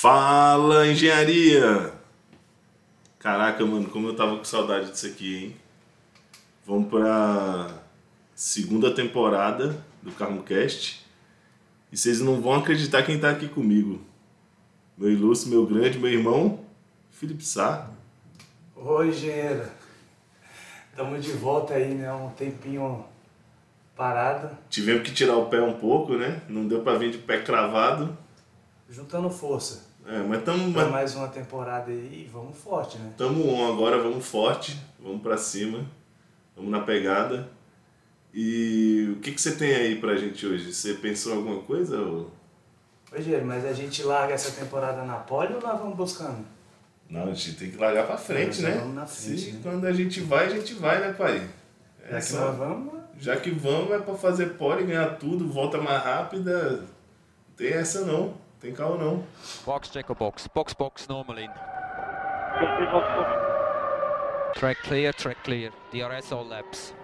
Fala, engenharia! Caraca, mano, como eu tava com saudade disso aqui, hein? Vamos pra segunda temporada do CarmoCast. E vocês não vão acreditar quem tá aqui comigo. Meu ilustre, meu grande, meu irmão, Felipe Sá. Oi, engenheiro. Estamos de volta aí, né? Um tempinho parado. Tivemos que tirar o pé um pouco, né? Não deu pra vir de pé cravado. Juntando força. É, mas estamos Pra mais uma temporada aí, e vamos forte, né? Tamo on agora, vamos forte, vamos pra cima, vamos na pegada. E o que, que você tem aí pra gente hoje? Você pensou em alguma coisa? Ou... Oi, engenheiro, mas a gente larga essa temporada na pole ou nós vamos buscando? Não, a gente tem que largar pra frente, né? vamos na frente, Se né? quando a gente vai, a gente vai, né, pai? Já que nós vamos, já que vamos, é pra fazer pole, ganhar tudo, volta mais rápida. Não tem essa não, tem carro não. Box checker box. Box box normal in. Track clear, track clear. DRS all laps.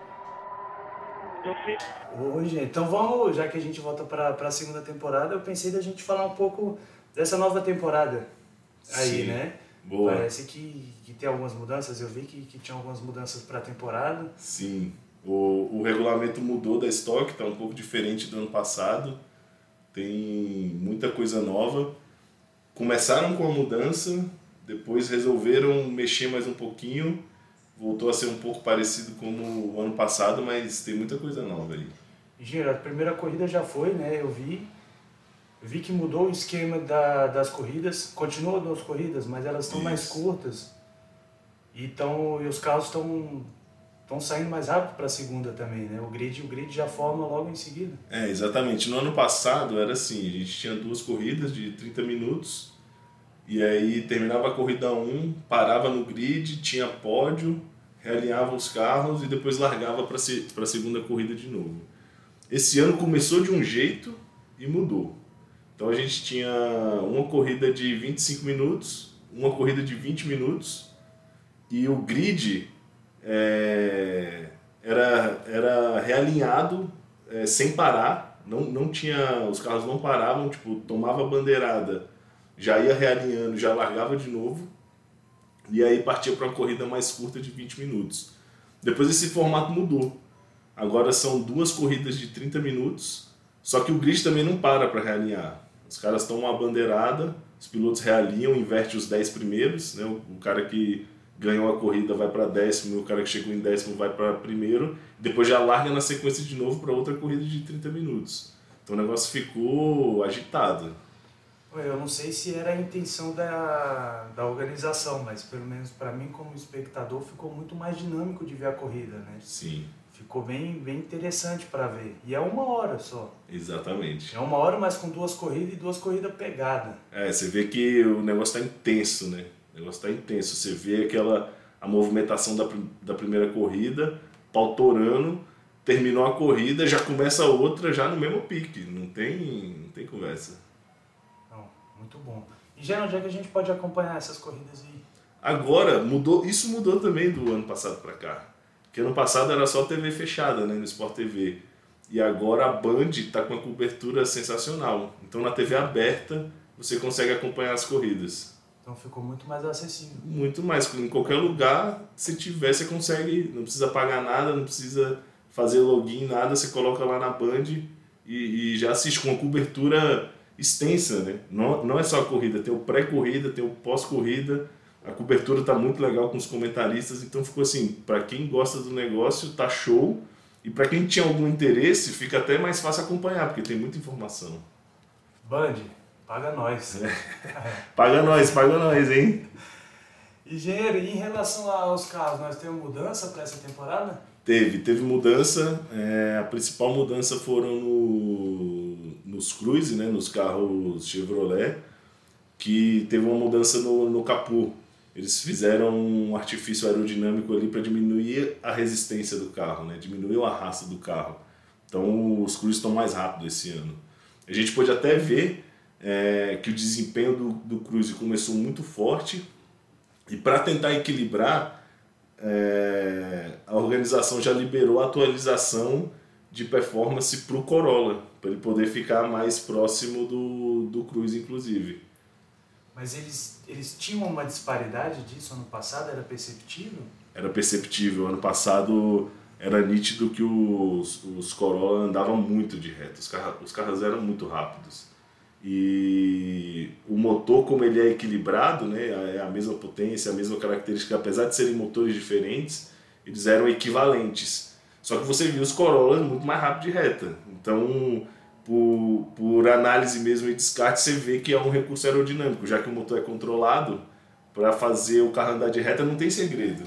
Oi, gente. Então vamos, já que a gente volta para a segunda temporada, eu pensei da gente falar um pouco dessa nova temporada aí, Sim. né? Boa. Parece que, que tem algumas mudanças, eu vi que, que tinha algumas mudanças para a temporada. Sim, o, o regulamento mudou da estoque, está um pouco diferente do ano passado. Tem muita coisa nova. Começaram com a mudança, depois resolveram mexer mais um pouquinho. Voltou a ser um pouco parecido como o ano passado, mas tem muita coisa nova aí. Engenheiro, a primeira corrida já foi, né? Eu vi. Vi que mudou o esquema da, das corridas. Continua duas corridas, mas elas estão mais curtas. E, tão, e os carros estão estão saindo mais rápido para a segunda também, né? O grid, o grid já forma logo em seguida. É, exatamente. No ano passado era assim, a gente tinha duas corridas de 30 minutos, e aí terminava a corrida 1, parava no grid, tinha pódio, realinhava os carros e depois largava para a segunda corrida de novo. Esse ano começou de um jeito e mudou. Então a gente tinha uma corrida de 25 minutos, uma corrida de 20 minutos, e o grid é, era, era realinhado é, sem parar, não, não tinha, os carros não paravam, tipo, tomava a bandeirada, já ia realinhando, já largava de novo, e aí partia para uma corrida mais curta de 20 minutos. Depois esse formato mudou. Agora são duas corridas de 30 minutos, só que o grid também não para para realinhar. Os caras tomam uma bandeirada, os pilotos realinham, inverte os 10 primeiros, né? o, o cara que ganhou a corrida vai para décimo, o cara que chegou em décimo vai para primeiro, depois já larga na sequência de novo para outra corrida de 30 minutos. Então o negócio ficou agitado. Eu não sei se era a intenção da, da organização, mas pelo menos para mim como espectador ficou muito mais dinâmico de ver a corrida, né? Sim, Ficou bem, bem interessante para ver. E é uma hora só. exatamente. É uma hora, mas com duas corridas e duas corridas pegadas. É, você vê que o negócio tá intenso, né? O negócio tá intenso. Você vê aquela a movimentação da, da primeira corrida, pau torando, terminou a corrida, já começa a outra já no mesmo pique. Não tem, não tem conversa. Não, muito bom. E já onde é que a gente pode acompanhar essas corridas aí? Agora mudou, isso mudou também do ano passado para cá. Porque ano passado era só TV fechada, né, no Sport TV. E agora a Band tá com uma cobertura sensacional. Então na TV aberta você consegue acompanhar as corridas. Então ficou muito mais acessível. Muito mais, em qualquer lugar, se tiver, você consegue, não precisa pagar nada, não precisa fazer login, nada, você coloca lá na Band e, e já assiste com uma cobertura extensa, né? Não, não é só a corrida, tem o pré-corrida, tem o pós-corrida, a cobertura tá muito legal com os comentaristas, então ficou assim, para quem gosta do negócio, tá show, e para quem tinha algum interesse, fica até mais fácil acompanhar, porque tem muita informação. Band, paga nós. Paga nós, paga nós, hein? Engenheiro, e em relação aos carros, nós temos mudança para essa temporada? Teve, teve mudança. é, a principal mudança foram no, nos Cruze, né, nos carros Chevrolet, que teve uma mudança no, no capô. Eles fizeram um artifício aerodinâmico ali para diminuir a resistência do carro, né, diminuir o arrasto do carro. Então os Cruze estão mais rápidos esse ano. A gente pode até ver é, que o desempenho do, do Cruze começou muito forte e para tentar equilibrar é, a organização já liberou a atualização de performance para o Corolla, para ele poder ficar mais próximo do, do Cruze, inclusive. Mas eles, eles tinham uma disparidade disso ano passado? Era perceptível? Era perceptível. Ano passado era nítido que os, os Corolla andavam muito de reto. Os, carros, os carros eram muito rápidos. E o motor, como ele é equilibrado, né, é a mesma potência, a mesma característica, apesar de serem motores diferentes, eles eram equivalentes. Só que você viu os Corollas muito mais rápido de reta. Então, por, por análise mesmo e descarte, você vê que é um recurso aerodinâmico, já que o motor é controlado, para fazer o carro andar de reta não tem segredo.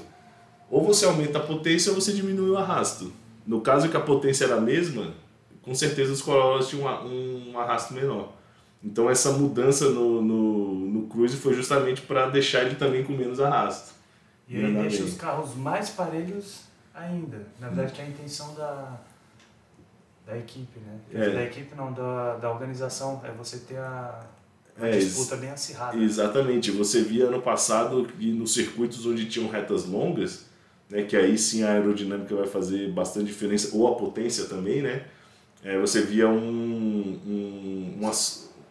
Ou você aumenta a potência ou você diminui o arrasto. No caso que a potência era a mesma, com certeza os Corollas tinham um, arrasto menor. Então essa mudança no, no, no Cruise foi justamente para deixar ele também com menos arrasto. E aí deixa os carros mais parelhos ainda. Na verdade, que é a intenção da, da equipe, né? É. Da equipe não, da, da organização, é você ter a, a é, disputa bem acirrada. Exatamente. Você via ano passado que nos circuitos onde tinham retas longas, né, que aí sim a aerodinâmica vai fazer bastante diferença, ou a potência também, né? É, você via um, um, uma,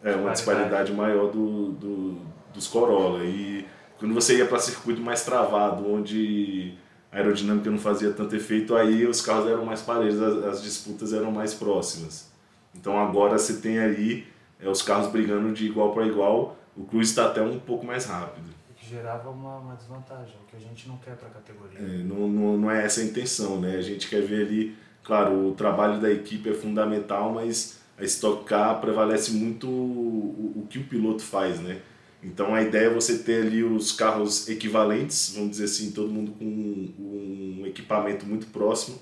é, uma disparidade maior do, do, dos Corolla. E quando você ia para circuito mais travado, onde a aerodinâmica não fazia tanto efeito, aí os carros eram mais parelhos, as, as disputas eram mais próximas. Então agora você tem aí é, os carros brigando de igual para igual, o Cruz está até um pouco mais rápido. Que gerava uma, uma desvantagem, que a gente não quer para a categoria. É, não, não, não é essa a intenção, né? A gente quer ver ali, claro, o trabalho da equipe é fundamental, mas a Stock Car prevalece muito o, o, que o piloto faz, né? Então a ideia é você ter ali os carros equivalentes, vamos dizer assim, todo mundo com um, um equipamento muito próximo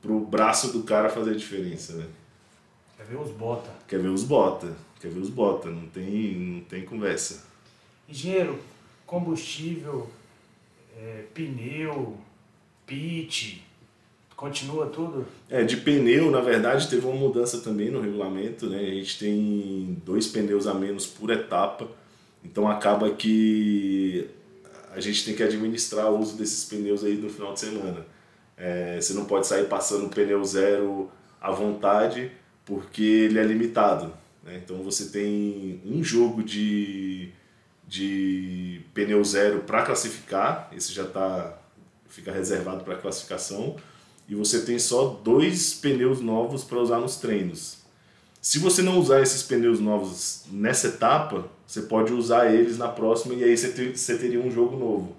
para o braço do cara fazer a diferença, né? Quer ver os bota? Quer ver os bota, quer ver os bota, não tem, não tem conversa. Engenheiro, combustível, é, pneu, pit, Continua tudo? É, de pneu, na verdade, teve uma mudança também no regulamento, né? A gente tem dois pneus a menos por etapa, então acaba que a gente tem que administrar o uso desses pneus aí no final de semana. É, você não pode sair passando pneu zero à vontade, porque ele é limitado. Né? Então você tem um jogo de, de pneu zero para classificar, esse já tá, fica reservado para classificação e você tem só dois pneus novos para usar nos treinos. Se você não usar esses pneus novos nessa etapa, você pode usar eles na próxima e aí você, ter, você teria um jogo novo.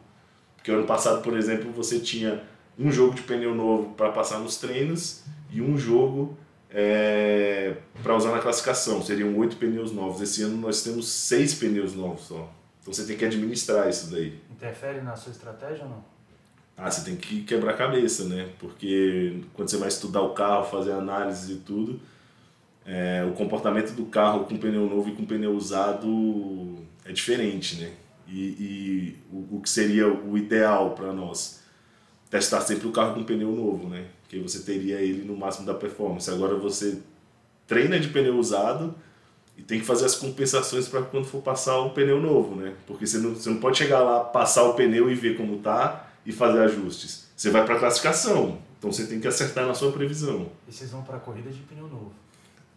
Porque ano passado, por exemplo, você tinha um jogo de pneu novo para passar nos treinos e um jogo é, para usar na classificação. Seriam oito pneus novos. Esse ano nós temos seis pneus novos só. Então você tem que administrar isso daí. Interfere na sua estratégia ou não? Ah, você tem que quebrar cabeça, né? Porque quando você vai estudar o carro, fazer análise e tudo, é, o comportamento do carro com pneu novo e com pneu usado é diferente, né? E, e o, o, que seria o ideal para nós? Testar sempre o carro com pneu novo, né? Que você teria ele no máximo da performance. Agora você treina de pneu usado e tem que fazer as compensações para quando for passar o pneu novo, né? Porque você não, você não pode chegar lá, passar o pneu e ver como tá e fazer ajustes. Você vai para a classificação, então você tem que acertar na sua previsão. E vocês vão para a corrida de pneu novo?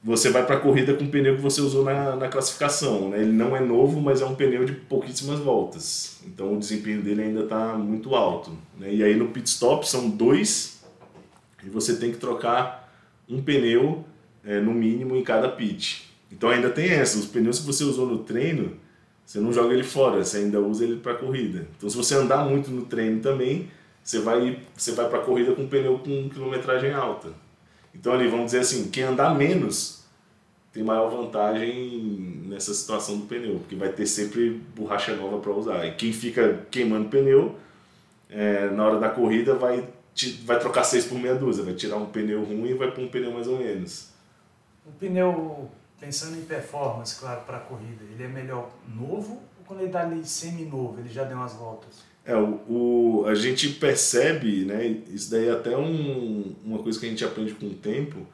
Você vai para a corrida com o pneu que você usou na, na classificação. Né? Ele não é novo, mas é um pneu de pouquíssimas voltas. Então o desempenho dele ainda está muito alto. Né? E aí no pit stop são dois e você tem que trocar um pneu é, no mínimo em cada pit. Então ainda tem essa, os pneus que você usou no treino, você não joga ele fora, você ainda usa ele para corrida. Então, se você andar muito no treino também, você vai, você vai para corrida com um pneu com quilometragem alta. Então, ali, vamos dizer assim, quem andar menos tem maior vantagem nessa situação do pneu, porque vai ter sempre borracha nova para usar. E quem fica queimando pneu, é, na hora da corrida, vai, vai trocar seis por meia dúzia, vai tirar um pneu ruim e vai pôr um pneu mais ou menos. O pneu pensando em performance, claro, para a corrida, ele é melhor novo ou quando ele está ali semi-novo, ele já deu umas voltas? É, o, o, a gente percebe, né, isso daí é até um, uma coisa que a gente aprende com o tempo,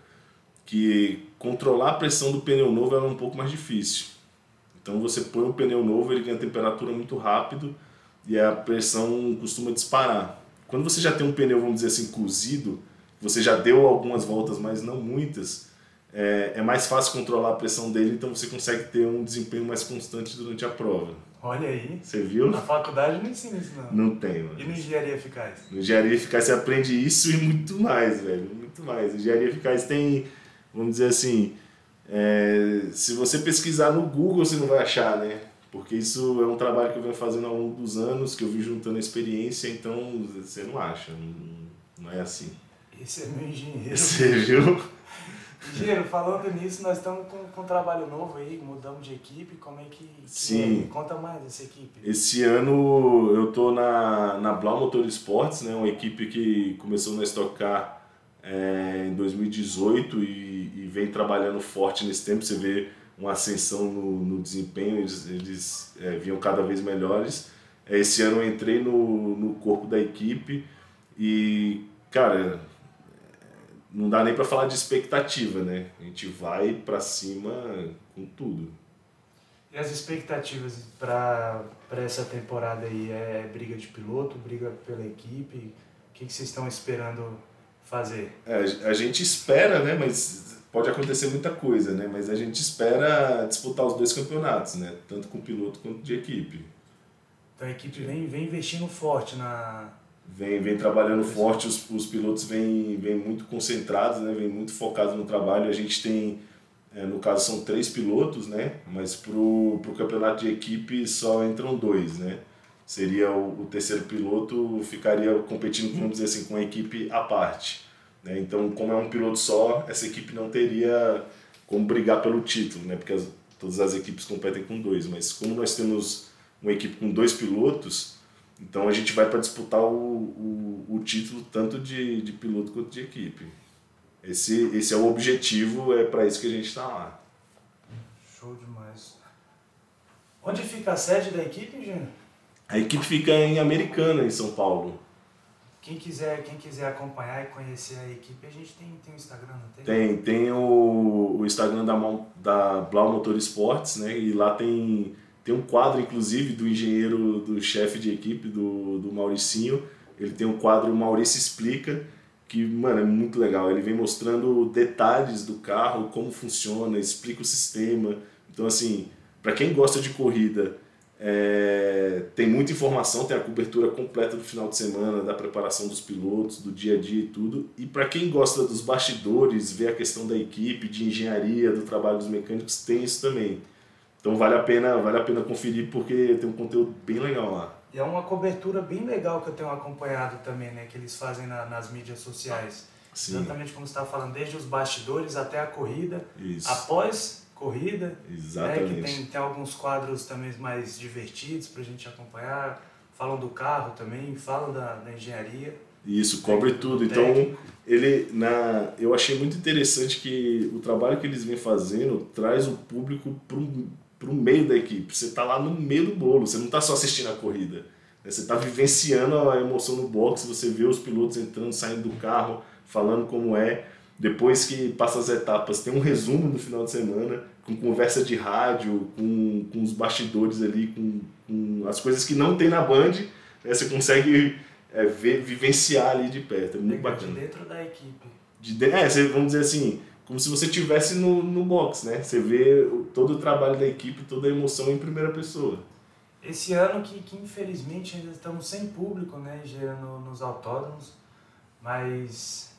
que controlar a pressão do pneu novo é um pouco mais difícil. Então você põe o pneu novo, ele ganha temperatura muito rápido e a pressão costuma disparar. Quando você já tem um pneu, vamos dizer assim, cozido, você já deu algumas voltas, mas não muitas, é, é mais fácil controlar a pressão dele, então você consegue ter um desempenho mais constante durante a prova. Olha aí. Você viu? Na faculdade não ensina isso, não. Não tem, mano. E no engenharia eficaz? No engenharia eficaz você aprende isso e muito mais, velho. Muito mais. Engenharia eficaz tem, vamos dizer assim, é, se você pesquisar no Google você não vai achar, né? Porque isso é um trabalho que eu venho fazendo ao longo dos anos, que eu vim juntando experiência, então você não acha, não, não é assim. Esse é meu engenheiro. Você viu? Engenheiro, falando nisso, nós estamos com, com um trabalho novo aí, mudamos de equipe, como é que... que Sim. É? Conta mais dessa equipe. Esse ano eu tô na, na Blau Motor Esportes, né, uma equipe que começou na Stock Car é, em 2018 e, e, vem trabalhando forte nesse tempo, você vê uma ascensão no, no desempenho, eles, eles é, vinham cada vez melhores. Esse ano eu entrei no, no corpo da equipe e, cara, não dá nem para falar de expectativa, né? A gente vai para cima com tudo. E as expectativas para essa temporada aí? É briga de piloto, briga pela equipe? O que, que vocês estão esperando fazer? É, a gente espera, né? Mas pode acontecer muita coisa, né? Mas a gente espera disputar os dois campeonatos, né? Tanto com piloto quanto de equipe. Então a equipe vem, vem investindo forte na, vem, vem trabalhando forte, os, os pilotos vêm, vêm muito concentrados, né? vêm muito focados no trabalho. A gente tem, é, no caso, são três pilotos, né? mas para o campeonato de equipe só entram dois. Né? Seria o, o terceiro piloto, ficaria competindo, vamos dizer assim, com a equipe à parte. Né? Então, como é um piloto só, essa equipe não teria como brigar pelo título, né? porque as, todas as equipes competem com dois. Mas como nós temos uma equipe com dois pilotos, então a gente vai para disputar o, o, o, título tanto de, de piloto quanto de equipe. Esse, esse é o objetivo, é para isso que a gente está lá. Show demais. Onde fica a sede da equipe, Gênio? A equipe fica em Americana, em São Paulo. Quem quiser, quem quiser acompanhar e conhecer a equipe, a gente tem, tem o Instagram, não tem? Tem, tem o, o Instagram da, da Blau Motor Esportes, né? E lá tem tem um quadro, inclusive, do engenheiro, do chefe de equipe, do, do Mauricinho. Ele tem um quadro Maurício Explica, que, mano, é muito legal. Ele vem mostrando detalhes do carro, como funciona, explica o sistema. Então, assim, para quem gosta de corrida, é, tem muita informação, tem a cobertura completa do final de semana, da preparação dos pilotos, do dia a dia e tudo. E para quem gosta dos bastidores, ver a questão da equipe, de engenharia, do trabalho dos mecânicos, tem isso também. Então vale a pena, vale a pena conferir porque tem um conteúdo bem legal lá. E é uma cobertura bem legal que eu tenho acompanhado também, né, que eles fazem na, nas mídias sociais. Sim. Exatamente como você estava falando, desde os bastidores até a corrida, Isso. após corrida, Exatamente. Né, que tem, tem alguns quadros também mais divertidos para a gente acompanhar, falam do carro também, falam da, da engenharia. Isso, cobre tudo. Então, ele na eu achei muito interessante que o trabalho que eles vêm fazendo traz o público para um para o meio da equipe. Você está lá no meio do bolo, você não está só assistindo a corrida. Né? Você está vivenciando a emoção no box, você vê os pilotos entrando, saindo do carro, falando como é. Depois que passa as etapas, tem um resumo no final de semana, com conversa de rádio, com, com os bastidores ali, com, com as coisas que não tem na Band. Né? Você consegue é, ver, vivenciar ali de perto. É muito bacana. De dentro da equipe. De de, é, você, vamos dizer assim, como se você estivesse no, no box, né? Você vê todo o trabalho da equipe, toda a emoção em primeira pessoa. Esse ano que, que infelizmente ainda estamos sem público, né, gerando nos autódromos, mas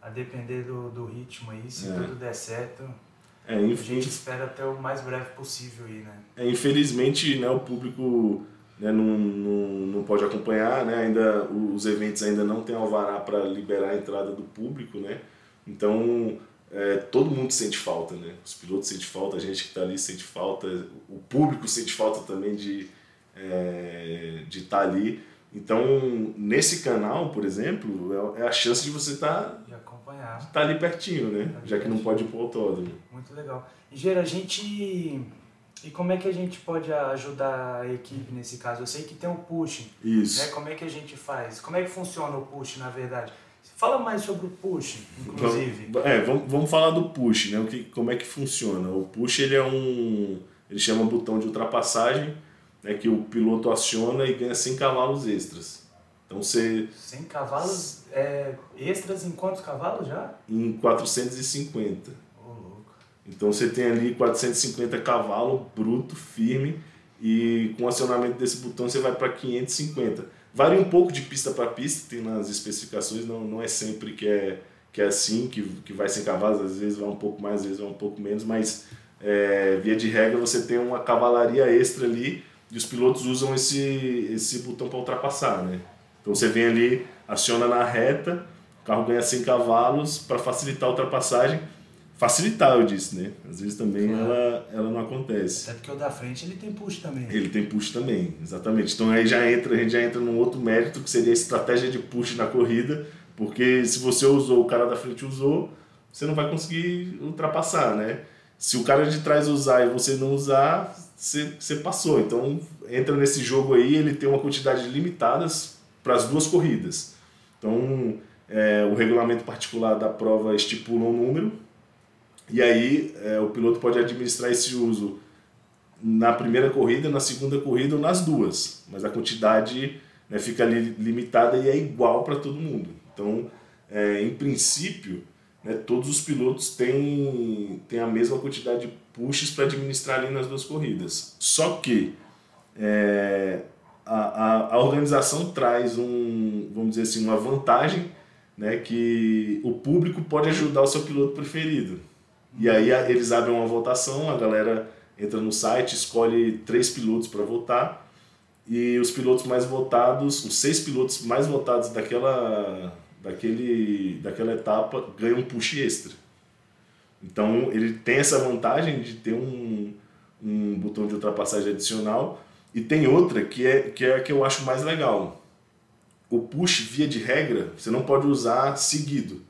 a depender do, do ritmo aí, se é. tudo der certo, é, a gente espera até o mais breve possível aí, né? É, infelizmente, né, o público né, não, não, não pode acompanhar, né, ainda os eventos ainda não têm alvará para liberar a entrada do público, né? Então, é, todo mundo sente falta, né? Os pilotos sentem falta, a gente que está ali sente falta, o público sente falta também de é, de estar tá ali. Então, nesse canal, por exemplo, é, é a chance de você estar tá, acompanhar, tá ali pertinho, né? Tá Já que não pode ir para o autódromo. Muito legal. E Gera, a gente e como é que a gente pode ajudar a equipe nesse caso? Eu sei que tem o push. Isso. Né? Como é que a gente faz? Como é que funciona o push, na verdade? Fala mais sobre o push, inclusive. É, vamos, vamos falar do push, né? O que, como é que funciona? O push ele é um. Ele chama botão de ultrapassagem, né? que o piloto aciona e ganha 100 cavalos extras. Então você. 100 cavalos é, extras em quantos cavalos já? Em 450. Oh, louco. Então você tem ali 450 cavalos bruto, firme, e com o acionamento desse botão você vai para 550. Varia um pouco de pista para pista, tem nas especificações, não, não é sempre que é, que é assim, que, que vai sem cavalos, às vezes vai um pouco mais, às vezes vai um pouco menos, mas é, via de regra você tem uma cavalaria extra ali e os pilotos usam esse, esse botão para ultrapassar, né? Então você vem ali, aciona na reta, o carro ganha 100 cavalos para facilitar a ultrapassagem. Facilitar, eu disse, né? Às vezes também claro. ela, ela não acontece. Até porque o da frente ele tem push também. Ele tem push também, exatamente. Então aí já entra, a gente já entra num outro mérito que seria a estratégia de push na corrida, porque se você usou, o cara da frente usou, você não vai conseguir ultrapassar, né? Se o cara de trás usar e você não usar, você, você passou. Então entra nesse jogo aí, ele tem uma quantidade limitadas para as duas corridas. Então é, o regulamento particular da prova estipula um número e aí é, o piloto pode administrar esse uso na primeira corrida, na segunda corrida ou nas duas, mas a quantidade né, fica ali limitada e é igual para todo mundo. Então, é, em princípio, né, todos os pilotos têm, têm a mesma quantidade de pushes para administrar ali nas duas corridas. Só que é, a, a, a organização traz um, vamos dizer assim, uma vantagem né, que o público pode ajudar o seu piloto preferido. E aí eles abrem uma votação, a galera entra no site, escolhe três pilotos para votar e os pilotos mais votados, os seis pilotos mais votados daquela, daquele, daquela etapa ganham um push extra. Então ele tem essa vantagem de ter um, um botão de ultrapassagem adicional e tem outra que é, que é a que eu acho mais legal. O push, via de regra, você não pode usar seguido.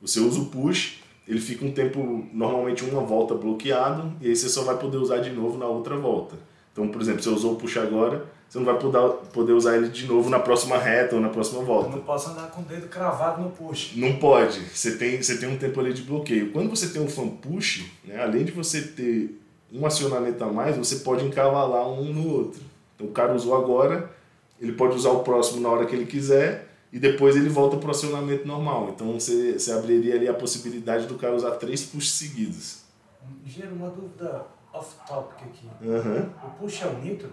Você usa o push, ele fica um tempo, normalmente uma volta bloqueado, e aí você só vai poder usar de novo na outra volta. Então, por exemplo, você usou o push agora, você não vai poder, poder usar ele de novo na próxima reta ou na próxima volta. Eu não posso andar com o dedo cravado no push. Não pode. Você tem, você tem um tempo ali de bloqueio. Quando você tem um fan push, né, além de você ter um acionamento a mais, você pode encavalar um no outro. Então o cara usou agora, ele pode usar o próximo na hora que ele quiser e depois ele volta para o acionamento normal. Então você, você abriria ali a possibilidade do cara usar três push seguidos. Gera uma dúvida off-topic aqui. Uhum. O push é o nitro?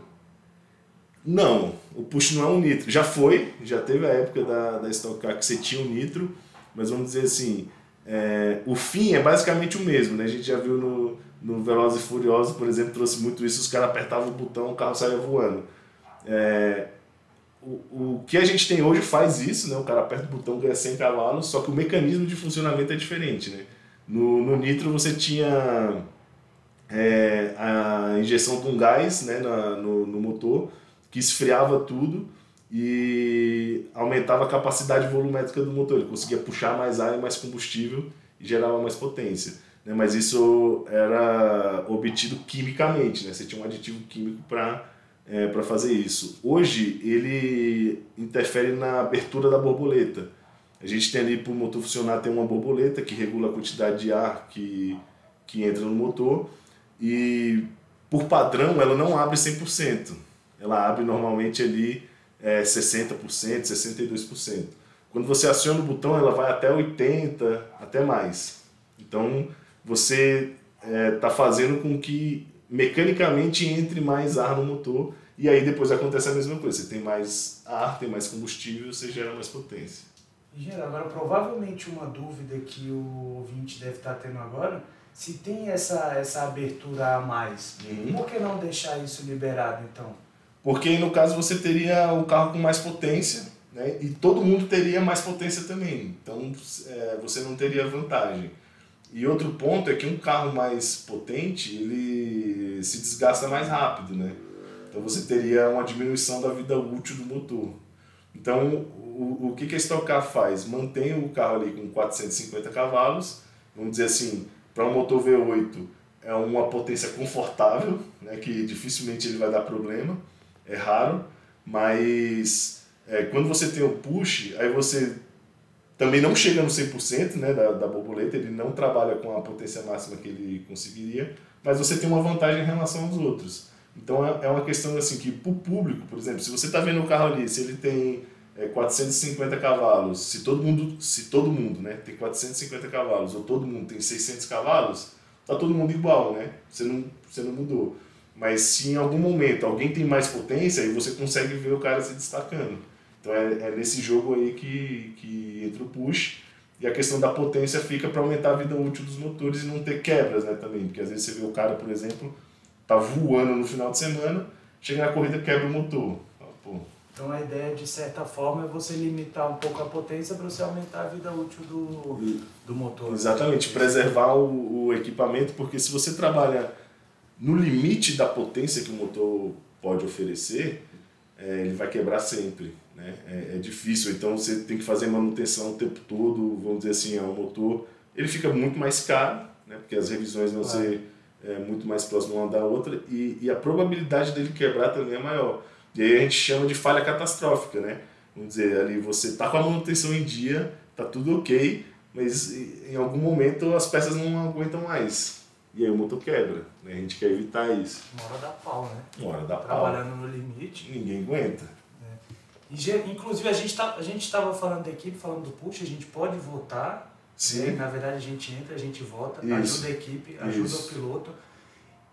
Não, o push não é um nitro. Já foi, já teve a época da, da Stock Car que você tinha um nitro, mas vamos dizer assim, é, o fim é basicamente o mesmo. Né? A gente já viu no, no Velozes e Furiosos, por exemplo, trouxe muito isso, os caras apertavam o botão, o carro saía voando. É, o, o que a gente tem hoje faz isso, né? o cara aperta o botão, ganha 100 cavalos, só que o mecanismo de funcionamento é diferente. Né? No, no Nitro você tinha é, a injeção um gás né, na, no, no motor, que esfriava tudo e aumentava a capacidade volumétrica do motor. Ele conseguia puxar mais ar e mais combustível e gerava mais potência né? mas isso era obtido quimicamente, né? você tinha um aditivo químico para é, para fazer isso. Hoje ele interfere na abertura da borboleta. A gente tem ali para o motor funcionar tem uma borboleta que regula a quantidade de ar que, que entra no motor e por padrão ela não abre 100%. Ela abre normalmente ali é, 60%, 62%. Quando você aciona o botão ela vai até 80%, até mais. Então você está é, tá fazendo com que mecanicamente entre mais ar no motor e aí depois acontece a mesma coisa. Você tem mais ar, tem mais combustível, você gera mais potência. Gera, agora provavelmente uma dúvida que o ouvinte deve estar tendo agora, se tem essa, essa abertura a mais, uhum. por que não deixar isso liberado então? Porque no caso você teria o carro com mais potência, né? E todo mundo teria mais potência também. Então é, você não teria vantagem. E outro ponto é que um carro mais potente, ele se desgasta mais rápido, né? Então você teria uma diminuição da vida útil do motor. Então, o, o que, que a Stock Car faz? Mantém o carro ali com 450 cavalos, vamos dizer assim, para um motor V8 é uma potência confortável, né, que dificilmente ele vai dar problema, é raro, mas é, quando você tem o push, aí você também não chega no 100% né, da, da borboleta, ele não trabalha com a potência máxima que ele conseguiria, mas você tem uma vantagem em relação aos outros. Então é, é uma questão assim que para o público, por exemplo, se você está vendo o carro ali, se ele tem é, 450 cavalos, se todo mundo, se todo mundo, né, tem 450 cavalos ou todo mundo tem 600 cavalos, tá todo mundo igual, né? Você não, você não mudou. Mas se em algum momento alguém tem mais potência, aí você consegue ver o cara se destacando. Então é, é nesse jogo aí que, que entra o push. E a questão da potência fica para aumentar a vida útil dos motores e não ter quebras né, também. Porque às vezes você vê o cara, por exemplo, tá voando no final de semana, chega na corrida quebra o motor. Pô. Então a ideia, de certa forma, é você limitar um pouco a potência para você aumentar a vida útil do, do motor. Exatamente, né? preservar o, o equipamento, porque se você trabalha no limite da potência que o motor pode oferecer, é, ele vai quebrar sempre. Né? É, é, difícil, então você tem que fazer manutenção o tempo todo, vamos dizer assim, é um motor. Ele fica muito mais caro, né? porque as revisões vão ser é, muito mais próximas uma da outra, e, e a probabilidade dele quebrar também é maior. E aí a gente chama de falha catastrófica, né? Vamos dizer, ali você está com a manutenção em dia, tá tudo ok, mas em algum momento as peças não aguentam mais. E aí o motor quebra. Né? A gente quer evitar isso. Uma hora dá pau, né? Uma hora dá pau. Trabalhando no limite. Ninguém aguenta. Inclusive a gente tá, a gente estava falando da equipe, falando do push, a gente pode votar. Sim. Né? Na verdade a gente entra, a gente vota, isso. ajuda a equipe, ajuda isso. o piloto.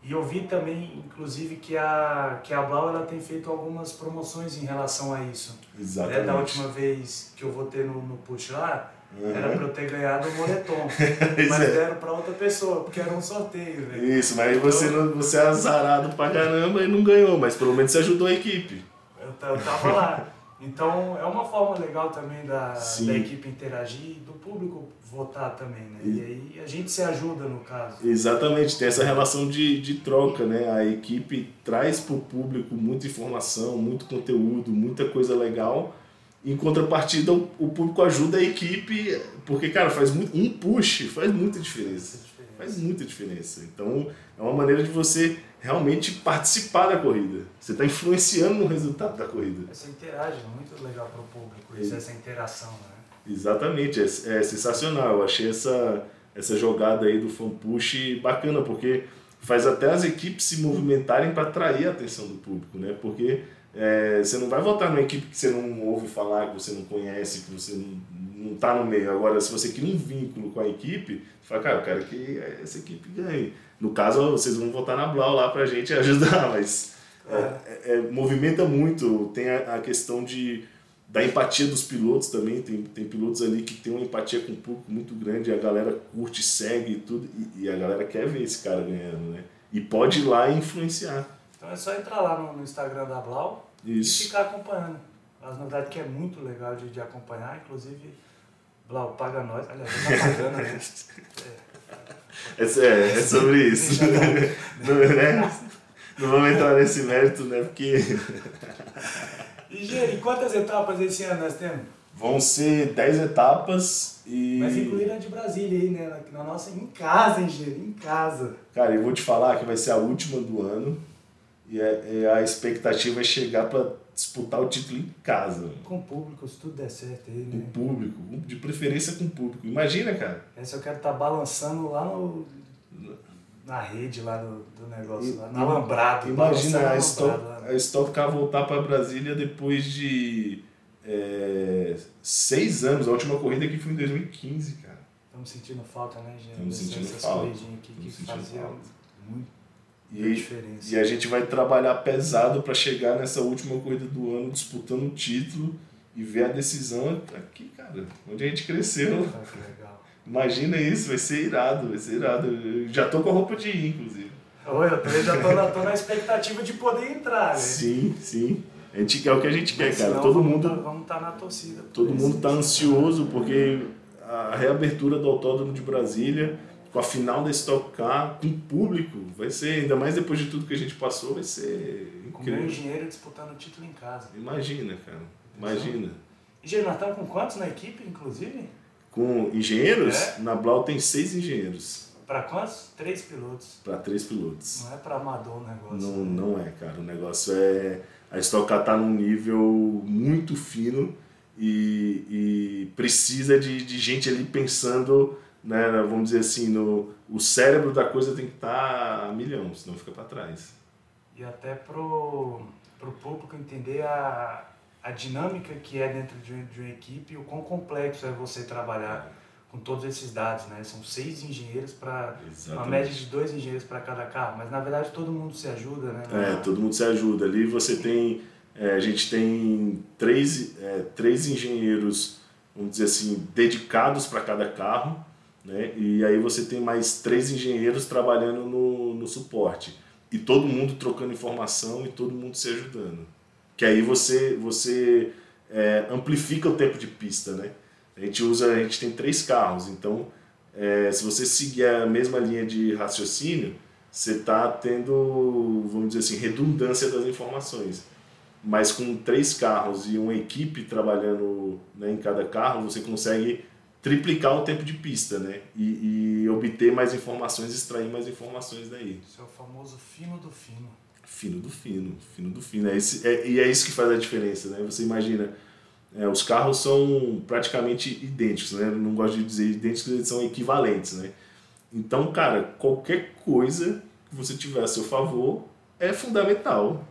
E eu vi também, inclusive, que a, que a Blau ela tem feito algumas promoções em relação a isso. Exatamente. Né? Da última vez que eu votei no, no push lá, Uhum. Era para eu ter ganhado o moletom. mas é. deram para outra pessoa, porque era um sorteio. Né? Isso, mas então, você, não, você é azarado pra caramba e não ganhou, mas pelo menos você ajudou a equipe. Eu, eu tava lá. Então é uma forma legal também da, da equipe interagir e do público votar também, né? E, e aí a gente se ajuda no caso. Exatamente, tem essa relação de, de troca, né? A equipe traz para o público muita informação, muito conteúdo, muita coisa legal em contrapartida, o público ajuda a equipe, porque, cara, faz muito, um push faz muita diferença. Faz muita diferença. Então, é uma maneira de você realmente participar da corrida. Você está influenciando no resultado da corrida. Essa interagem é muito legal para o público, isso, é. essa interação, né? Exatamente, é, é, sensacional. Eu achei essa, essa jogada aí do fan push bacana, porque faz até as equipes se movimentarem para atrair a atenção do público, né? Porque é, você não vai votar numa equipe que você não ouve falar, que você não conhece, que você não, está no meio. Agora, se você cria um vínculo com a equipe, você fala, cara, eu quero que essa equipe ganhe. No caso, vocês vão votar na Blau lá pra gente ajudar, mas é, é, é, movimenta muito. Tem a, a, questão de, da empatia dos pilotos também. Tem, tem pilotos ali que tem uma empatia com o público muito grande, a galera curte, segue e tudo, e, e a galera quer ver esse cara ganhando, né? E pode ir lá e influenciar. Então é só entrar lá no, no Instagram da Blau Isso. e ficar acompanhando. As novidades que é muito legal de, de acompanhar, inclusive, Blau paga nós. Aliás, tá pagando, né? É, é, é sobre isso. não, né? não vamos entrar nesse mérito, né? Porque. E, Geri, quantas etapas esse ano nós temos? Vão ser 10 etapas e. Mas incluir a de Brasília aí, né? Na nossa, em casa, hein, Geri? Em casa. Cara, eu vou te falar que vai ser a última do ano. E a, é, a expectativa é chegar para disputar o título em casa. Com o público, se tudo der certo aí, né? Com o público, de preferência com o público. Imagina, cara. Essa eu quero estar tá balançando lá no, na rede lá do, do negócio, e, lá, no alambrado. Imagina a, Stock, a Stock Car voltar para Brasília depois de é, seis anos. A última corrida aqui foi em 2015, cara. Estamos sentindo falta, né, gente? Estamos sentindo falta. Aqui, que fazia muito e, e a gente vai trabalhar pesado para chegar nessa última corrida do ano disputando o título e ver a decisão aqui, cara, onde a gente cresceu. Imagina isso, vai ser irado, vai ser irado. Eu já tô com a roupa de ir, inclusive. Oi, eu também já tô na, tô na expectativa de poder entrar, né? Sim, sim. A gente quer o que a gente quer, cara. Todo vamos mundo. Tá, vamos estar tá na torcida. Todo mundo tá ansioso porque a reabertura do Autódromo de Brasília com a final da Stock Car, com público, vai ser, ainda mais depois de tudo que a gente passou, vai ser incrível. Com o engenheiro disputando o título em casa. Imagina, cara, imagina. Engenheiro, nós estamos com quantos na equipe, inclusive? Com engenheiros? É. Na Blau tem seis engenheiros. Para quantos? Três pilotos. Para três pilotos. Não é para amador o negócio. Não, né? não é, cara. O negócio é. A Stock Car tá num nível muito fino e, e precisa de, de gente ali pensando né, vamos dizer assim, no, o cérebro da coisa tem que estar tá a milhão, senão fica para trás. E até pro, pro público entender a, a dinâmica que é dentro de, de uma equipe e o quão complexo é você trabalhar com todos esses dados, né? São seis engenheiros para uma média de dois engenheiros para cada carro, mas na verdade todo mundo se ajuda, né? É, todo mundo se ajuda. Ali você tem, é, a gente tem três, é, três engenheiros, vamos dizer assim, dedicados para cada carro, né? E aí você tem mais três engenheiros trabalhando no, no suporte e todo mundo trocando informação e todo mundo se ajudando. Que aí você você é, amplifica o tempo de pista, né? A gente usa, a gente tem três carros, então é, se você seguir a mesma linha de raciocínio, você está tendo, vamos dizer assim, redundância das informações. Mas com três carros e uma equipe trabalhando né, em cada carro, você consegue triplicar o tempo de pista, né? E, e, obter mais informações, extrair mais informações daí. Isso é o famoso fino do fino. Fino do fino, fino do fino. É esse, é, e é isso que faz a diferença, né? Você imagina, é, os carros são praticamente idênticos, né? não gosto de dizer idênticos, eles são equivalentes, né? Então, cara, qualquer coisa que você tiver a seu favor é fundamental.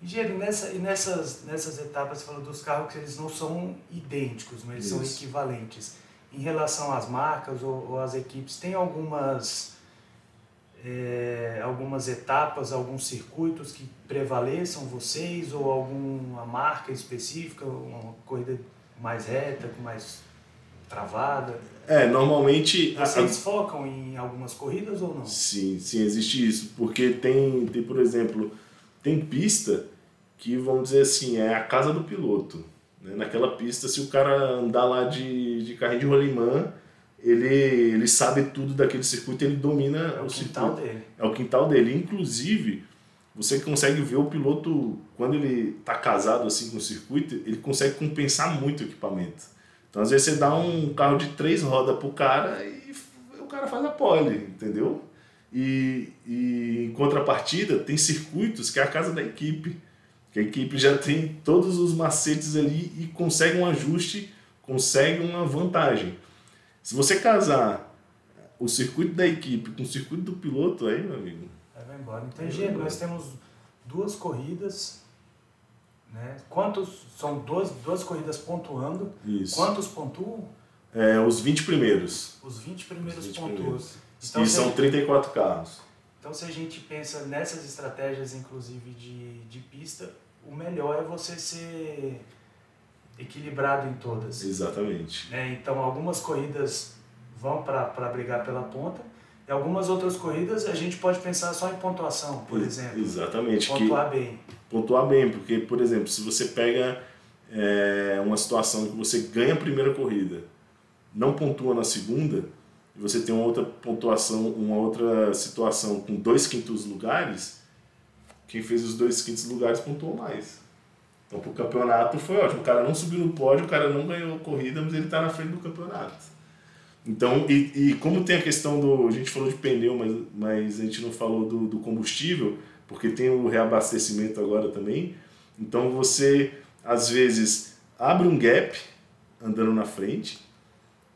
E, Gênero, nessa, e nessas, nessas etapas, você falou dos carros que eles não são idênticos, mas eles Isso. são equivalentes. Em relação às marcas ou, ou às equipes, tem algumas é, algumas etapas, alguns circuitos que prevaleçam vocês ou alguma marca específica, uma corrida mais reta, com mais travada? É, normalmente... Vocês a... focam em algumas corridas ou não? Sim, sim, existe isso. Porque tem, tem, por exemplo, tem pista que, vamos dizer assim, é a casa do piloto. Né? Naquela pista, se o cara andar lá de, de carrinho de rolimã, ele, ele sabe tudo daquele circuito, ele domina é o, o quintal circuito. dele. É o quintal dele. Inclusive, você consegue ver o piloto, quando ele está casado assim com o circuito, ele consegue compensar muito o equipamento. Então, às vezes, você dá um carro de três rodas pro cara e o cara faz a pole, entendeu? E, e em contrapartida, tem circuitos que é a casa da equipe. Que a equipe já tem todos os macetes ali e consegue um ajuste, consegue uma vantagem. Se você casar o circuito da equipe com o circuito do piloto, aí, meu amigo. Aí vai embora. Então, Gê, nós temos duas corridas. Né? Quantos. São duas, duas corridas pontuando. Isso. Quantos pontuam? É, os 20 primeiros. Os 20 primeiros os 20 pontuam. Então, e são gente, 34 carros. Então, se a gente pensa nessas estratégias, inclusive de, de pista, o melhor é você ser equilibrado em todas. Exatamente. Né? Então, algumas corridas vão para brigar pela ponta, e algumas outras corridas a gente pode pensar só em pontuação, por exemplo. Exatamente. Pontuar que, bem. Pontuar bem, porque, por exemplo, se você pega é, uma situação que você ganha a primeira corrida, não pontua na segunda, e você tem uma outra pontuação, uma outra situação com dois quintos lugares, quem fez os dois quintos lugares pontuou mais. Então, para o campeonato foi ótimo. O cara não subiu no pódio, o cara não ganhou corrida, mas ele está na frente do campeonato. Então, e, e como tem a questão do. A gente falou de pneu, mas, mas a gente não falou do, do combustível, porque tem o reabastecimento agora também. Então, você, às vezes, abre um gap andando na frente,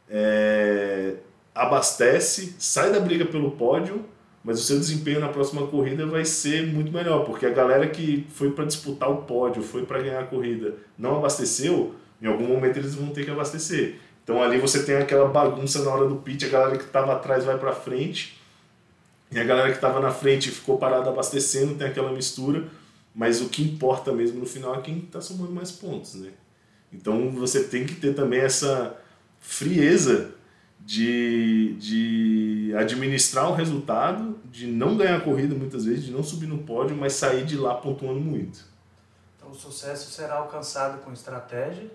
é, abastece, sai da briga pelo pódio mas o seu desempenho na próxima corrida vai ser muito melhor, porque a galera que foi para disputar o pódio, foi para ganhar a corrida, não abasteceu, em algum momento eles vão ter que abastecer. Então ali você tem aquela bagunça na hora do pit, a galera que estava atrás vai para frente, e a galera que estava na frente ficou parada abastecendo, tem aquela mistura, mas o que importa mesmo no final é quem está somando mais pontos, né? Então você tem que ter também essa frieza de, de administrar o resultado, de não ganhar a corrida muitas vezes, de não subir no pódio, mas sair de lá pontuando muito. Então o sucesso será alcançado com estratégia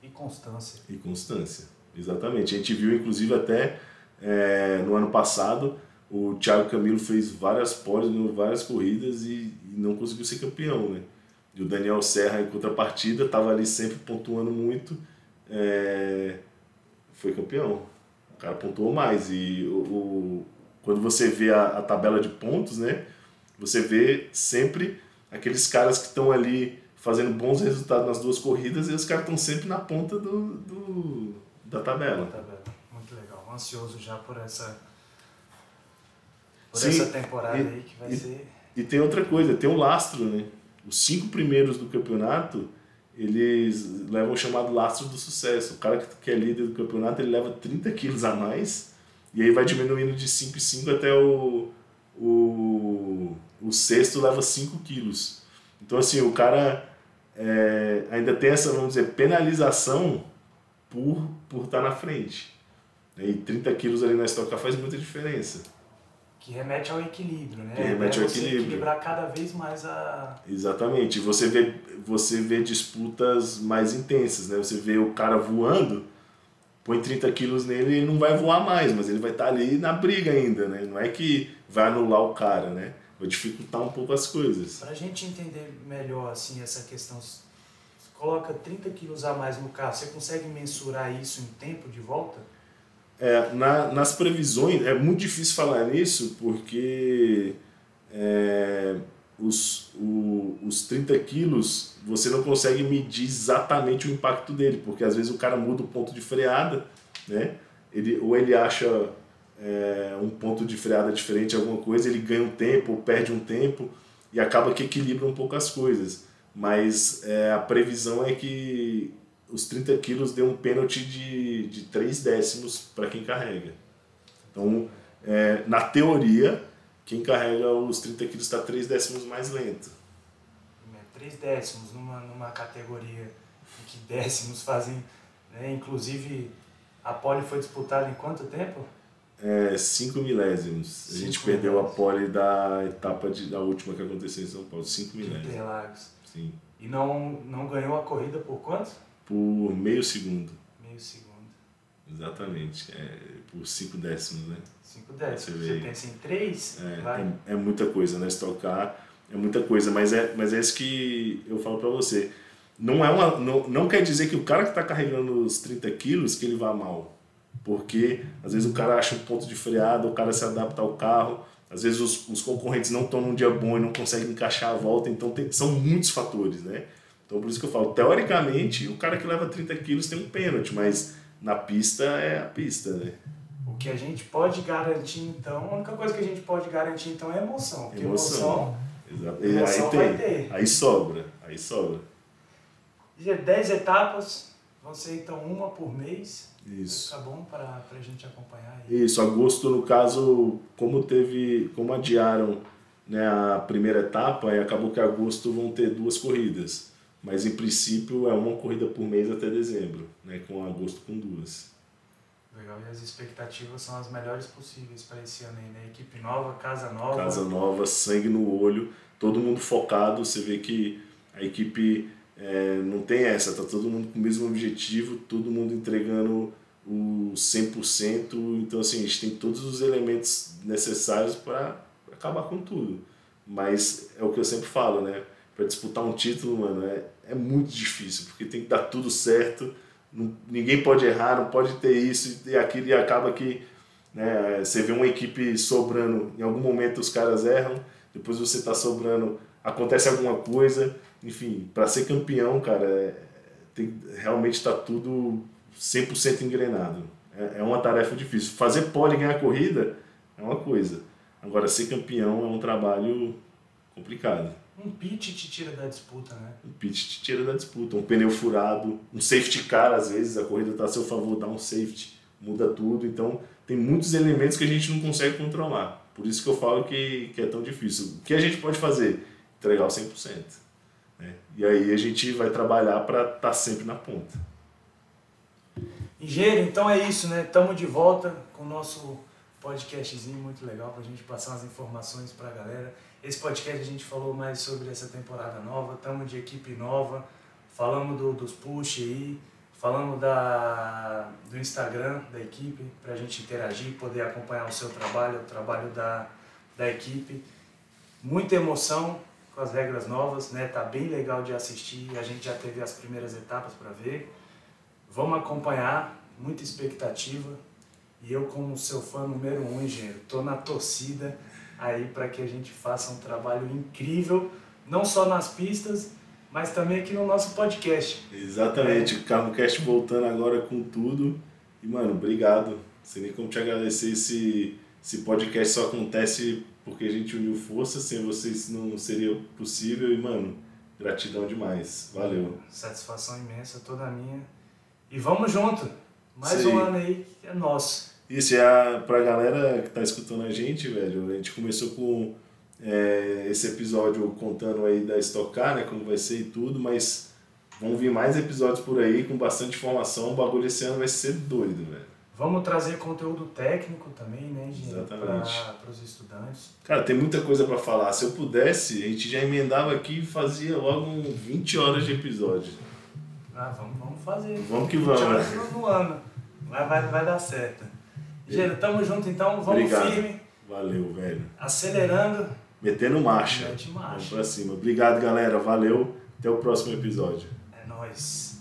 e constância. E constância, exatamente. A gente viu inclusive até é, no ano passado o Thiago Camilo fez várias pódios, ganhou várias corridas e, e, não conseguiu ser campeão, né? E o Daniel Serra, em contrapartida, estava ali sempre pontuando muito, é, foi campeão. O cara pontuou mais. E o, o quando você vê a, a, tabela de pontos, né? Você vê sempre aqueles caras que estão ali fazendo bons resultados nas duas corridas e os caras estão sempre na ponta do, do da tabela. tabela. Muito legal. Ansioso já por essa por Sim, essa temporada e, aí que vai e, ser. E tem outra coisa, tem o lastro, né? Os cinco primeiros do campeonato, eles levam o chamado lastro do sucesso. O cara que é líder do campeonato, ele leva 30 quilos a mais, e aí vai diminuindo de 5 em 5 até o, o, o sexto leva 5 quilos. Então, assim, o cara é, ainda tem essa, vamos dizer, penalização por, por estar na frente. E 30 quilos ali na estocar faz muita diferença. Que remete ao equilíbrio, né? Que remete é ao equilíbrio. equilibrar cada vez mais a... Exatamente. Você vê, você vê disputas mais intensas, né? Você vê o cara voando, põe 30 quilos nele e ele não vai voar mais, mas ele vai estar ali na briga ainda, né? Não é que vai anular o cara, né? Vai dificultar um pouco as coisas. Para a gente entender melhor assim essa questão, você coloca 30 quilos a mais no carro, você consegue mensurar isso em tempo de volta? É, na, nas previsões, é muito difícil falar nisso porque é, os, o, os 30 quilos você não consegue medir exatamente o impacto dele, porque às vezes o cara muda o ponto de freada, né? ele, ou ele acha é, um ponto de freada diferente, alguma coisa, ele ganha um tempo ou perde um tempo e acaba que equilibra um pouco as coisas. Mas é, a previsão é que os 30 quilos dê um pênalti de, de 3 décimos para quem carrega. Então, é, na teoria, quem carrega os 30 quilos está 3 décimos mais lento. 3 é, décimos numa, numa categoria em que décimos fazem. Né? Inclusive, a pole foi disputada em quanto tempo? É, 5 milésimos. Cinco a gente perdeu milésimos. a pole da etapa de, da última que aconteceu em São Paulo. 5 milésimos. Interlagos. Sim. E não, não ganhou a corrida por quanto? Por meio segundo. Meio segundo. Exatamente. É, por cinco décimos, né? Cinco décimos. Você, Você pensa em três? É, é, é, muita coisa, né? Estocar é muita coisa, mas é, mas é isso que eu falo para você. Não, é uma, não, não quer dizer que o cara que está carregando os 30 quilos que ele vá mal. Porque às vezes o cara acha um ponto de freada, o cara se adapta ao carro, às vezes os, os concorrentes não estão num dia bom e não conseguem encaixar a volta, então tem, são muitos fatores, né? Então por isso que eu falo, teoricamente o cara que leva 30 quilos tem um pênalti, mas na pista é a pista, né? O que a gente pode garantir então, a única coisa que a gente pode garantir então é emoção. Porque emoção. emoção, emoção aí, tem, ter. aí sobra, aí sobra. 10 etapas, vão ser então uma por mês. Isso. Tá bom para a gente acompanhar. Aí. Isso, agosto no caso, como teve, como adiaram né, a primeira etapa, e acabou que agosto vão ter duas corridas. Mas em princípio é uma corrida por mês até dezembro, né, com agosto com duas. Legal, e as expectativas são as melhores possíveis para esse ano aí, né? Equipe nova, casa nova. Casa nova, sangue no olho, todo mundo focado, você vê que a equipe é, não tem essa, tá todo mundo com o mesmo objetivo, todo mundo entregando o 100%, então assim, a gente tem todos os elementos necessários para acabar com tudo. Mas é o que eu sempre falo, né? Para disputar um título, mano, é, é muito difícil, porque tem que dar tudo certo, não, ninguém pode errar, não pode ter isso e aquilo, e acaba que né, você vê uma equipe sobrando, em algum momento os caras erram, depois você está sobrando, acontece alguma coisa, enfim, para ser campeão, cara, é, tem, realmente está tudo 100% engrenado. É, é uma tarefa difícil. Fazer pole e ganhar corrida é uma coisa, agora ser campeão é um trabalho complicado. Um pit te tira da disputa, né? Um pit te tira da disputa. Um pneu furado, um safety car, às vezes a corrida está a seu favor, dá um safety, muda tudo. Então, tem muitos elementos que a gente não consegue controlar. Por isso que eu falo que, que é tão difícil. O que a gente pode fazer? Entregar o 100%. Né? E aí a gente vai trabalhar para estar tá sempre na ponta. Engenheiro, então é isso, né? Estamos de volta com o nosso podcastzinho muito legal para a gente passar umas informações para a galera. Esse podcast a gente falou mais sobre essa temporada nova, estamos de equipe nova, falamos do, dos push aí, falamos da, do Instagram da equipe para a gente interagir, poder acompanhar o seu trabalho, o trabalho da, da equipe. Muita emoção com as regras novas, né? Tá bem legal de assistir, a gente já teve as primeiras etapas para ver. Vamos acompanhar, muita expectativa. E eu, como seu fã número um, engenheiro, tô na torcida aí para que a gente faça um trabalho incrível, não só nas pistas, mas também aqui no nosso podcast. Exatamente, é. o CarmoCast voltando agora com tudo. E, mano, obrigado. Sem nem como te agradecer. Esse, esse podcast só acontece porque a gente uniu forças. Sem vocês não seria possível. E, mano, Gratidão demais. Valeu. Satisfação imensa, toda minha. E vamos junto. Mais Sim. um ano aí que é nosso. Isso, é a, pra galera que tá escutando a gente, velho, a gente começou com é, esse episódio contando aí da Estocar, né, como vai ser e tudo, mas vão vir mais episódios por aí com bastante informação, o bagulho esse ano vai ser doido, velho. Vamos trazer conteúdo técnico também, né, para os estudantes. Cara, tem muita coisa para falar. Se eu pudesse, a gente já emendava aqui e fazia logo 20 horas de episódio. Ah, vamos, vamos fazer. Vamos que vamos. 20 horas no ano. Vai, vai, vai dar certo. Gênero, tamo junto então, vamos Obrigado. firme. Valeu, velho. Acelerando. Metendo marcha. Mete marcha. Vamos pra cima. Obrigado, galera. Valeu. Até o próximo episódio. É nóis.